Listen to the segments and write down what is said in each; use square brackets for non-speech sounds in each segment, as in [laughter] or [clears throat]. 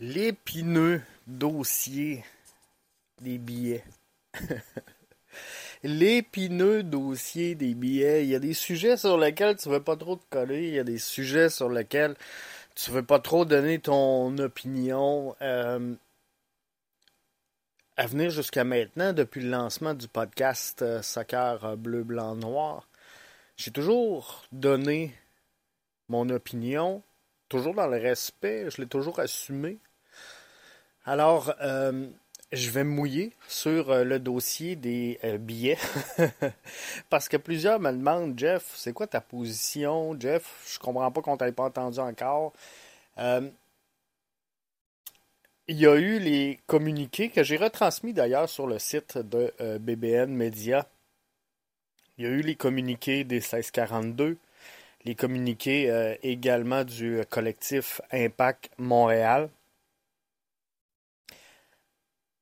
L'épineux dossier des billets. [laughs] L'épineux dossier des billets. Il y a des sujets sur lesquels tu veux pas trop te coller. Il y a des sujets sur lesquels tu veux pas trop donner ton opinion. Euh, à venir jusqu'à maintenant, depuis le lancement du podcast euh, Soccer Bleu, Blanc, Noir, j'ai toujours donné mon opinion, toujours dans le respect, je l'ai toujours assumé. Alors, euh, je vais mouiller sur euh, le dossier des euh, billets [laughs] parce que plusieurs me demandent, Jeff, c'est quoi ta position? Jeff, je comprends pas qu'on t'ait pas entendu encore. il y a eu les communiqués que j'ai retransmis d'ailleurs sur le site de BBN Media. Il y a eu les communiqués des 1642, les communiqués également du collectif Impact Montréal.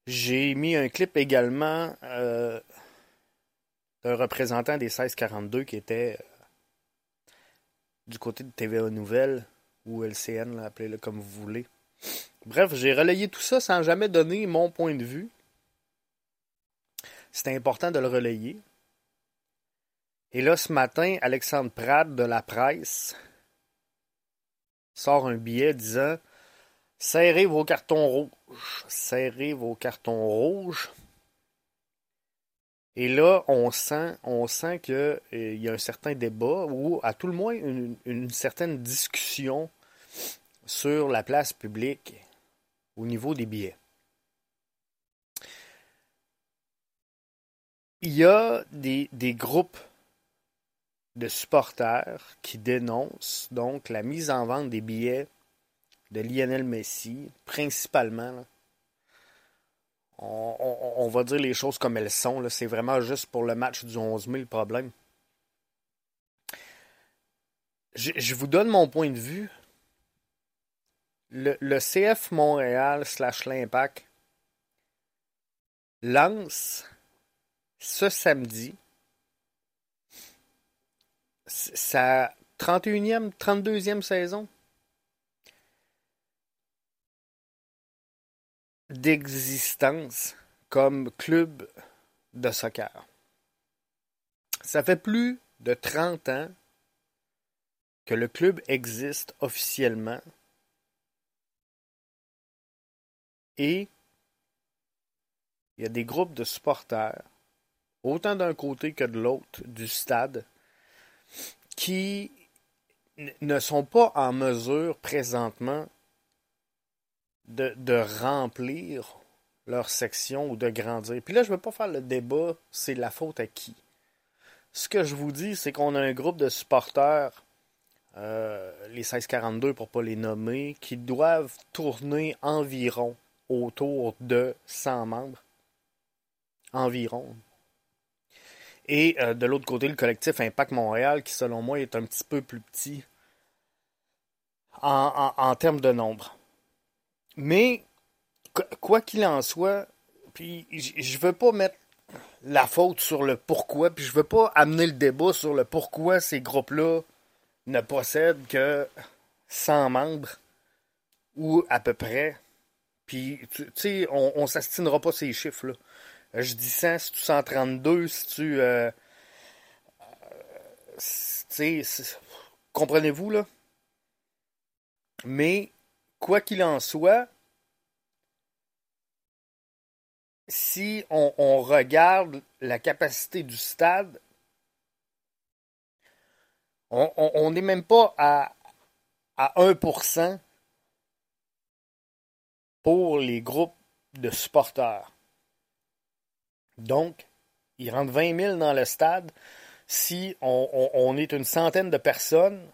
J'ai mis un clip également euh, d'un représentant des 1642 qui était euh, du côté de TVA Nouvelles ou LCN, appelez-le comme vous voulez. Bref, j'ai relayé tout ça sans jamais donner mon point de vue. C'était important de le relayer. Et là, ce matin, Alexandre Pratt de la presse sort un billet disant Serrez vos cartons rouges. Serrez vos cartons rouges. Et là, on sent, on sent qu'il euh, y a un certain débat ou à tout le moins une, certaine discussion sur la place publique au niveau des billets. Il y a des, groupes de supporters qui dénoncent donc la mise en vente des billets de Lionel Messi, principalement. On, va dire les choses comme elles sont. C'est vraiment juste pour le match du 11 mai le problème. Je, vous donne mon point de vue. Le, le CF Montréal slash l'Impact lance ce samedi sa 31e, 32e saison. d'existence comme club de soccer. Ça fait plus de 30 ans que le club existe officiellement et il y a des groupes de supporters, autant d'un côté que de l'autre du stade, qui ne sont pas en mesure présentement de, remplir leur section ou de grandir. Puis là, je ne veux pas faire le débat, c'est la faute à qui. Ce que je vous dis, c'est qu'on a un groupe de supporters, euh, les 1642 pour ne pas les nommer, qui doivent tourner environ autour de 100 membres. Environ. Et euh, de l'autre côté, le collectif Impact Montréal, qui selon moi est un petit peu plus petit en termes de nombre. Mais, quoi qu'il en soit, puis je veux pas mettre la faute sur le pourquoi, puis je veux pas amener le débat sur le pourquoi ces groupes-là ne possèdent que 100 membres, ou à peu près. Puis, tu sais, on, on s'astinera pas ces chiffres-là. Je dis 100, si tu 132, si tu... Euh, tu comprenez-vous, là? Mais quoi qu'il en soit, si on, regarde la capacité du stade, on n'est même pas à, à 1% pour les groupes de supporters. Donc, il rentre 20 000 dans le stade. Si on est une centaine de personnes,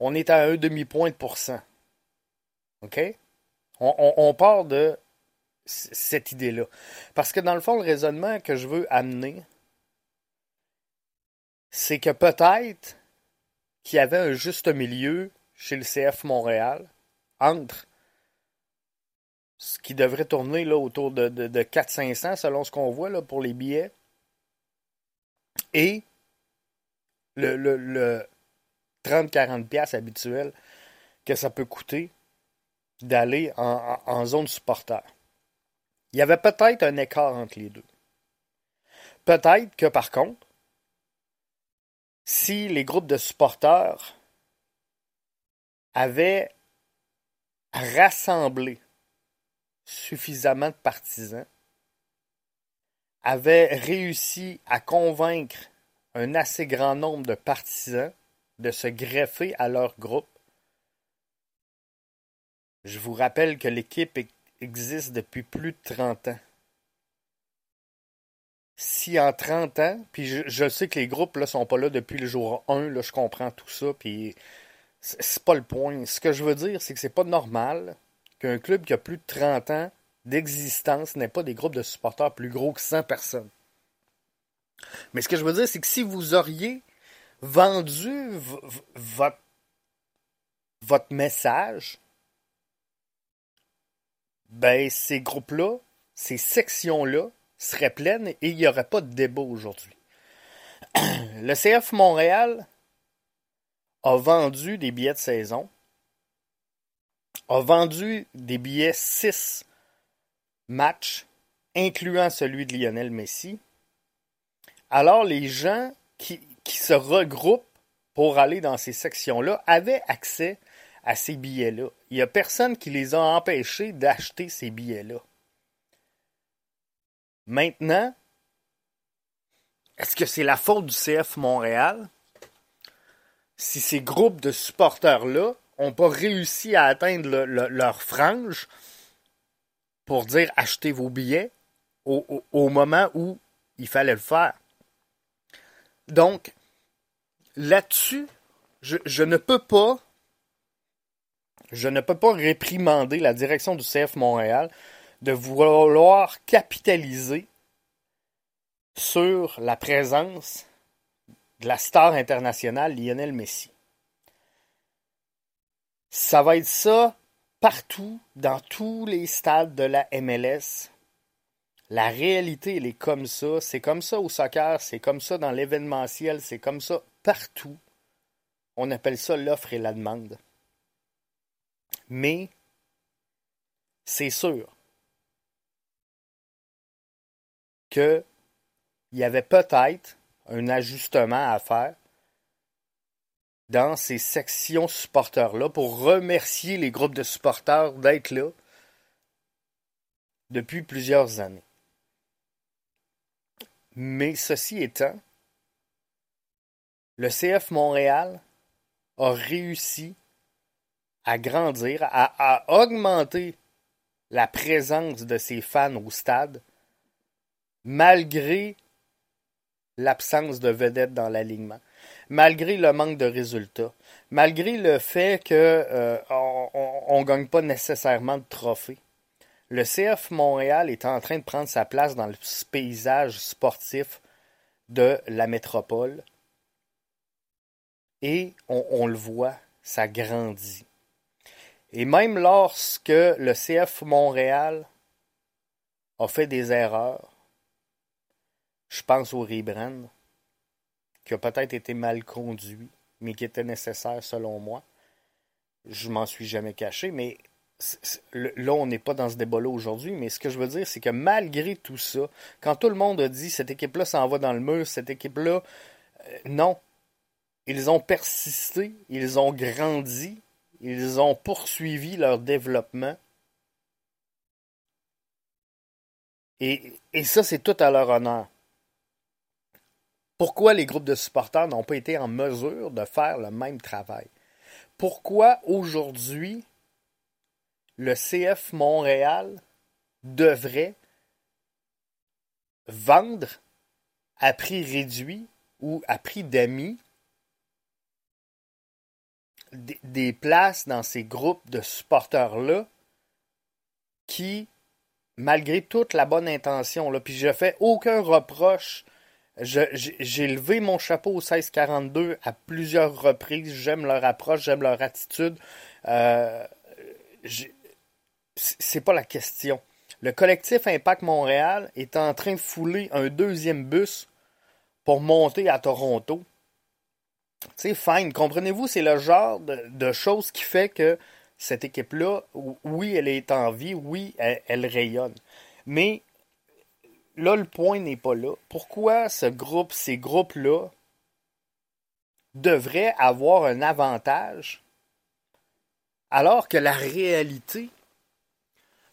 on est à un demi-point de pourcent. OK? On, part de cette idée-là. Parce que dans le fond, le raisonnement que je veux amener, c'est que peut-être qu'il y avait un juste milieu chez le CF Montréal entre ce qui devrait tourner là, autour de, de, 400-500 selon ce qu'on voit là, pour les billets et le, le, le 30-40$ habituel que ça peut coûter d'aller en, en, zone supporter. Il y avait peut-être un écart entre les deux. Peut-être que par contre, si les groupes de supporters avaient rassemblé suffisamment de partisans, avaient réussi à convaincre un assez grand nombre de partisans de se greffer à leur groupe. Je vous rappelle que l'équipe existe depuis plus de 30 ans. Si en 30 ans, puis je, sais que les groupes ne sont pas là depuis le jour 1, là, je comprends tout ça, puis c'est pas le point. Ce que je veux dire, c'est que c'est pas normal qu'un club qui a plus de 30 ans d'existence n'ait pas des groupes de supporters plus gros que 100 personnes. Mais ce que je veux dire, c'est que si vous auriez vendu votre, votre message, ben ces groupes-là, ces sections-là seraient pleines et il n'y aurait pas de débat aujourd'hui. [clears throat] Le CF Montréal a vendu des billets de saison, a vendu des billets 6 matchs, incluant celui de Lionel Messi. Alors les gens qui, qui se regroupent pour aller dans ces sections-là avaient accès à ces billets-là. Il n'y a personne qui les a empêchés d'acheter ces billets-là. Maintenant, est-ce que c'est la faute du CF Montréal si ces groupes de supporters-là n'ont pas réussi à atteindre leur frange pour dire achetez vos billets au moment où il fallait le faire? Donc, là-dessus, je, ne peux pas je ne peux pas réprimander la direction du CF Montréal de vouloir capitaliser sur la présence de la star internationale Lionel Messi. Ça va être ça partout, dans tous les stades de la MLS. La réalité, elle est comme ça. C'est comme ça au soccer, c'est comme ça dans l'événementiel, c'est comme ça partout. On appelle ça l'offre et la demande. Mais c'est sûr qu'il y avait peut-être un ajustement à faire dans ces sections supporters-là pour remercier les groupes de supporters d'être là depuis plusieurs années. Mais ceci étant, le CF Montréal a réussi à grandir, à, augmenter la présence de ses fans au stade, malgré l'absence de vedettes dans l'alignement, malgré le manque de résultats, malgré le fait qu'on euh, ne gagne pas nécessairement de trophées. Le CF Montréal est en train de prendre sa place dans le paysage sportif de la métropole. Et on, le voit, ça grandit. Et même lorsque le CF Montréal a fait des erreurs, je pense au rebrand, qui a peut-être été mal conduit, mais qui était nécessaire selon moi. Je m'en suis jamais caché, mais là, on n'est pas dans ce débat-là aujourd'hui, mais ce que je veux dire, c'est que malgré tout ça, quand tout le monde a dit cette équipe-là s'en va dans le mur, cette équipe-là, euh, non. Ils ont persisté, ils ont grandi, ils ont poursuivi leur développement. Et, et ça, c'est tout à leur honneur. Pourquoi les groupes de supporters n'ont pas été en mesure de faire le même travail? Pourquoi aujourd'hui le CF Montréal devrait vendre à prix réduit ou à prix d'amis des, places dans ces groupes de supporters-là qui, malgré toute la bonne intention, puis je fais aucun reproche. J'ai levé mon chapeau au 1642 à plusieurs reprises. J'aime leur approche, j'aime leur attitude. Euh, c'est pas la question. Le collectif Impact Montréal est en train de fouler un deuxième bus pour monter à Toronto. C'est fine. Comprenez-vous, c'est le genre de, choses qui fait que cette équipe-là, oui, elle est en vie, oui, elle, rayonne. Mais là, le point n'est pas là. Pourquoi ce groupe, ces groupes-là, devraient avoir un avantage alors que la réalité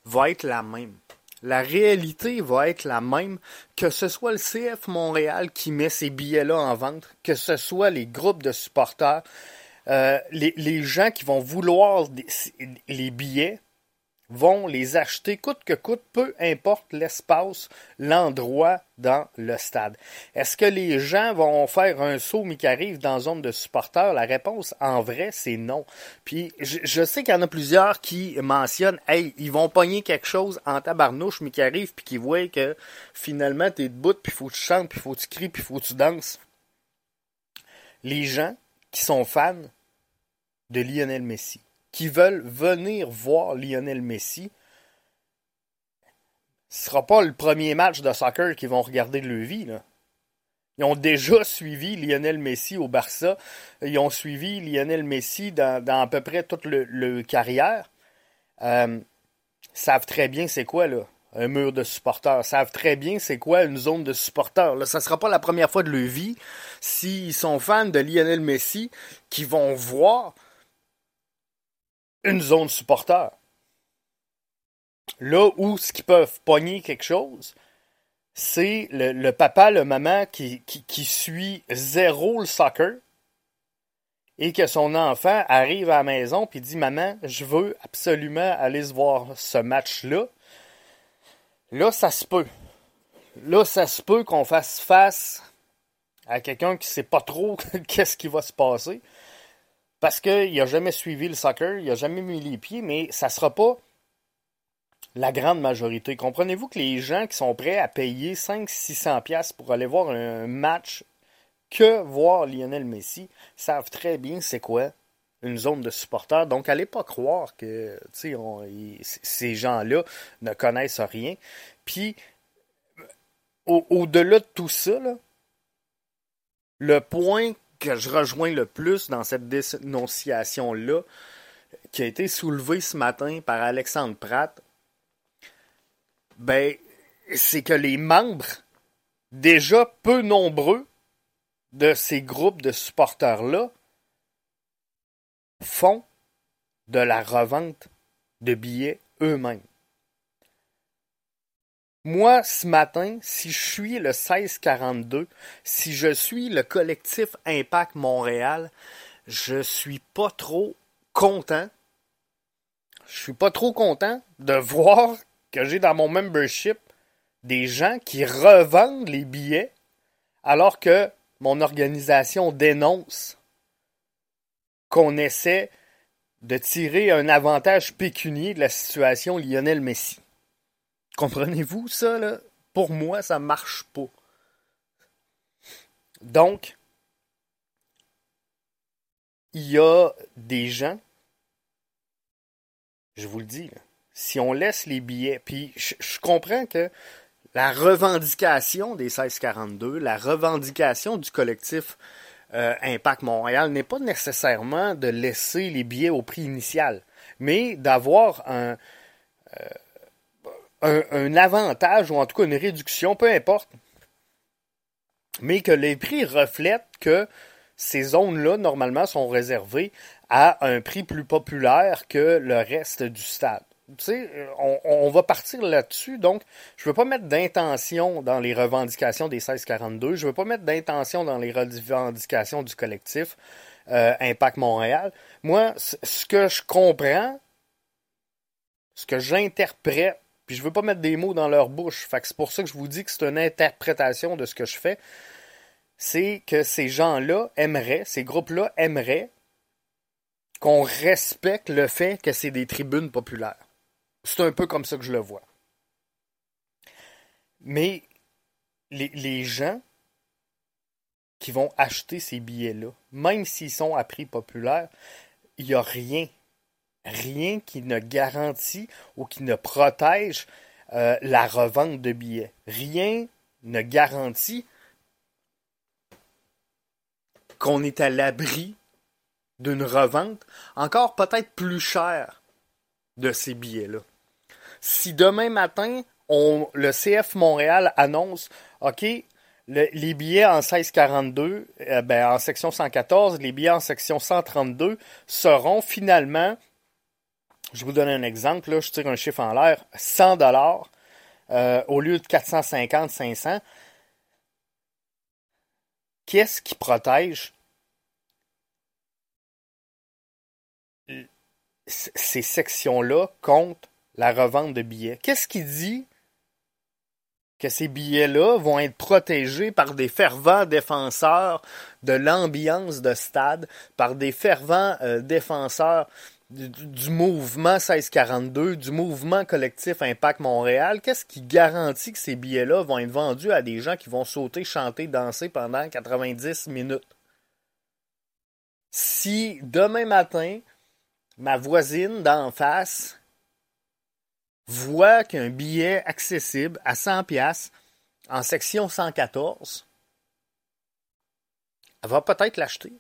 va être la même? La réalité va être la même, que ce soit le CF Montréal qui met ces billets-là en vente, que ce soit les groupes de supporters, euh, les, gens qui vont vouloir les billets vont les acheter coûte que coûte, peu importe l'espace, l'endroit dans le stade. Est-ce que les gens vont faire un saut mais qui arrive dans zone de supporters? La réponse en vrai, c'est non. Puis je, sais qu'il y en a plusieurs qui mentionnent Hey, ils vont pogner quelque chose en tabarnouche, mais qui arrive puis qui voient que finalement t'es debout, puis faut que tu chantes, puis faut que tu cries, puis faut que tu danses. Les gens qui sont fans de Lionel Messi, qui veulent venir voir Lionel Messi, ce sera pas le premier match de soccer qu'ils vont regarder de leur. Ils ont déjà suivi Lionel Messi au Barça. Ils ont suivi Lionel Messi dans, à peu près toute le, carrière. Euh, savent très bien c'est quoi un mur de supporters. savent très bien c'est quoi une zone de supporters. Là, ça sera pas la première fois de leur vie s'ils sont fans de Lionel Messi qui vont voir une zone supporter. Là où ce qu'ils peuvent pogner quelque chose, c'est le, papa, le maman qui, suit zéro le soccer et que son enfant arrive à la maison et dit Maman, je veux absolument aller se voir ce match-là. Là, ça se peut. Là, ça se peut qu'on fasse face à quelqu'un qui ne sait pas trop [laughs] qu'est-ce qui va se passer parce qu'il n'a jamais suivi le soccer, il n'a jamais mis les pieds, mais ça ne sera pas la grande majorité. Comprenez-vous que les gens qui sont prêts à payer 500-600$ pour aller voir un match que voir Lionel Messi savent très bien c'est quoi une zone de supporters. Donc, allez pas croire que ces gens-là ne connaissent rien. Puis, au-delà de tout ça, le point que je rejoins le plus dans cette dénonciation-là, qui a été soulevée ce matin par Alexandre Pratt, ben, c'est que les membres, déjà peu nombreux de ces groupes de supporters-là, font de la revente de billets eux-mêmes. Moi, ce matin, si je suis le 1642, si je suis le collectif Impact Montréal, je suis pas trop content. Je suis pas trop content de voir que j'ai dans mon membership des gens qui revendent les billets alors que mon organisation dénonce qu'on essaie de tirer un avantage pécunier de la situation Lionel Messi. Comprenez-vous ça, là? Pour moi, ça marche pas. Donc, il y a des gens, je vous le dis, si on laisse les billets, puis je, comprends que la revendication des 1642, la revendication du collectif euh, Impact Montréal n'est pas nécessairement de laisser les billets au prix initial, mais d'avoir un, euh, un, avantage ou en tout cas une réduction, peu importe, mais que les prix reflètent que ces zones-là, normalement, sont réservées à un prix plus populaire que le reste du stade. Tu sais, on, va partir là-dessus, donc je ne veux pas mettre d'intention dans les revendications des 1642, je ne veux pas mettre d'intention dans les revendications du collectif euh, Impact Montréal. Moi, ce que je comprends, ce que j'interprète puis je veux pas mettre des mots dans leur bouche. C'est pour ça que je vous dis que c'est une interprétation de ce que je fais. C'est que ces gens-là aimeraient, ces groupes-là aimeraient qu'on respecte le fait que c'est des tribunes populaires. C'est un peu comme ça que je le vois. Mais les, les gens qui vont acheter ces billets-là, même s'ils sont à prix populaire, il n'y a rien rien qui ne garantit ou qui ne protège euh, la revente de billets. Rien ne garantit qu'on est à l'abri d'une revente encore peut-être plus cher de ces billets-là. Si demain matin, le CF Montréal annonce, OK, les billets en 1642, euh, ben, en section 114, les billets en section 132 seront finalement, je vous donne un exemple, là, je tire un chiffre en l'air, 100 dollars euh, au lieu de 450, 500. Qu'est-ce qui protège ces sections-là contre la revente de billets? Qu'est-ce qui dit que ces billets-là vont être protégés par des fervents défenseurs de l'ambiance de stade, par des fervents euh, défenseurs du, mouvement 1642, du mouvement collectif Impact Montréal. Qu'est-ce qui garantit que ces billets-là vont être vendus à des gens qui vont sauter, chanter, danser pendant 90 minutes? Si demain matin, ma voisine d'en face voit qu'un billet accessible à 100 pièces en section 114, elle va peut-être l'acheter.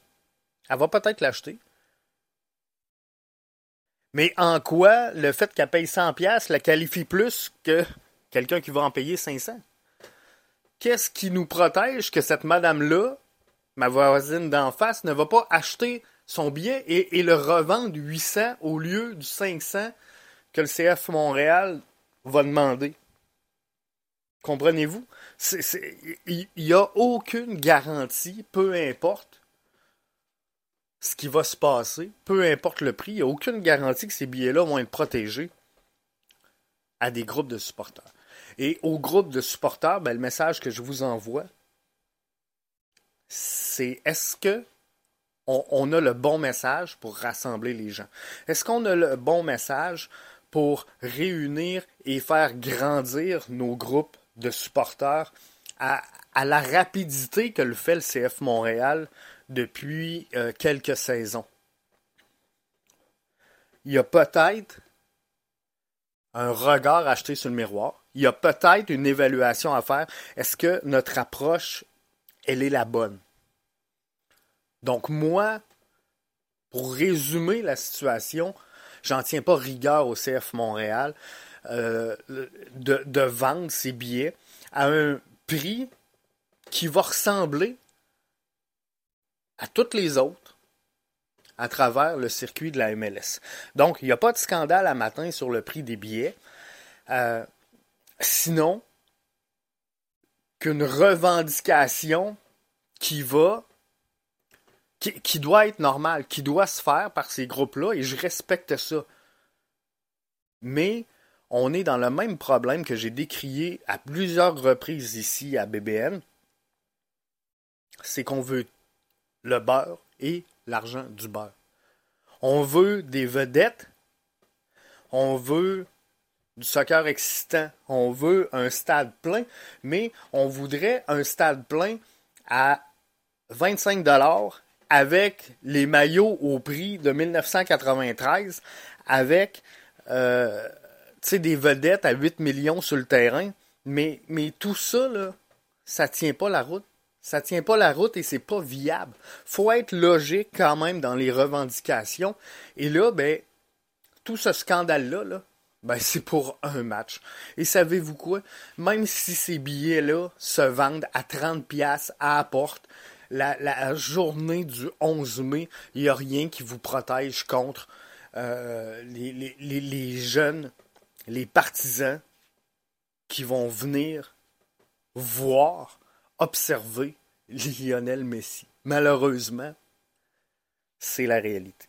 Elle va peut-être l'acheter. Mais en quoi le fait qu'elle paye 100 pièces la qualifie plus que quelqu'un qui va en payer 500 Qu'est-ce qui nous protège que cette madame-là, ma voisine d'en face, ne va pas acheter son billet et, et le revendre 800 au lieu du 500 que le CF Montréal va demander? Comprenez-vous? Il n'y a aucune garantie, peu importe ce qui va se passer, peu importe le prix, il n'y a aucune garantie que ces billets-là vont être protégés à des groupes de supporters. Et aux groupes de supporters, ben, le message que je vous envoie, c'est est-ce que on, a le bon message pour rassembler les gens? Est-ce qu'on a le bon message pour réunir et faire grandir nos groupes de supporters à, la rapidité que le fait le CF Montréal depuis euh, quelques saisons. Il y a peut-être un regard acheté sur le miroir. Il y a peut-être une évaluation à faire. Est-ce que notre approche, elle est la bonne? Donc moi, pour résumer la situation, j'en tiens pas rigueur au CF Montréal euh, de, de vendre ces billets à un prix qui va ressembler à toutes les autres à travers le circuit de la MLS. Donc, il n'y a pas de scandale à matin sur le prix des billets. Euh, sinon, qu'une revendication qui va qui, doit être normal, qui doit se faire par ces groupes-là, et je respecte ça. Mais on est dans le même problème que j'ai décrié à plusieurs reprises ici à BBN. C'est qu'on veut le beurre et l'argent du beurre. On veut des vedettes, on veut du soccer excitant, on veut un stade plein, mais on voudrait un stade plein à 25 dollars avec les maillots au prix de 1993, avec euh, des vedettes à 8 millions sur le terrain. Mais, tout ça, là, ça tient pas la route. Ça tient pas la route et c'est pas viable. Faut être logique quand même dans les revendications. Et là, ben, tout ce scandale-là, là, ben, [laughs] c'est pour un match. Et savez-vous quoi? Même si ces billets-là se vendent à 30 pièces à la porte, la, journée du 11 mai, il n'y a rien qui vous protège contre euh, les, jeunes, les partisans qui vont venir voir, observer Lionel Messi. Malheureusement, c'est la réalité.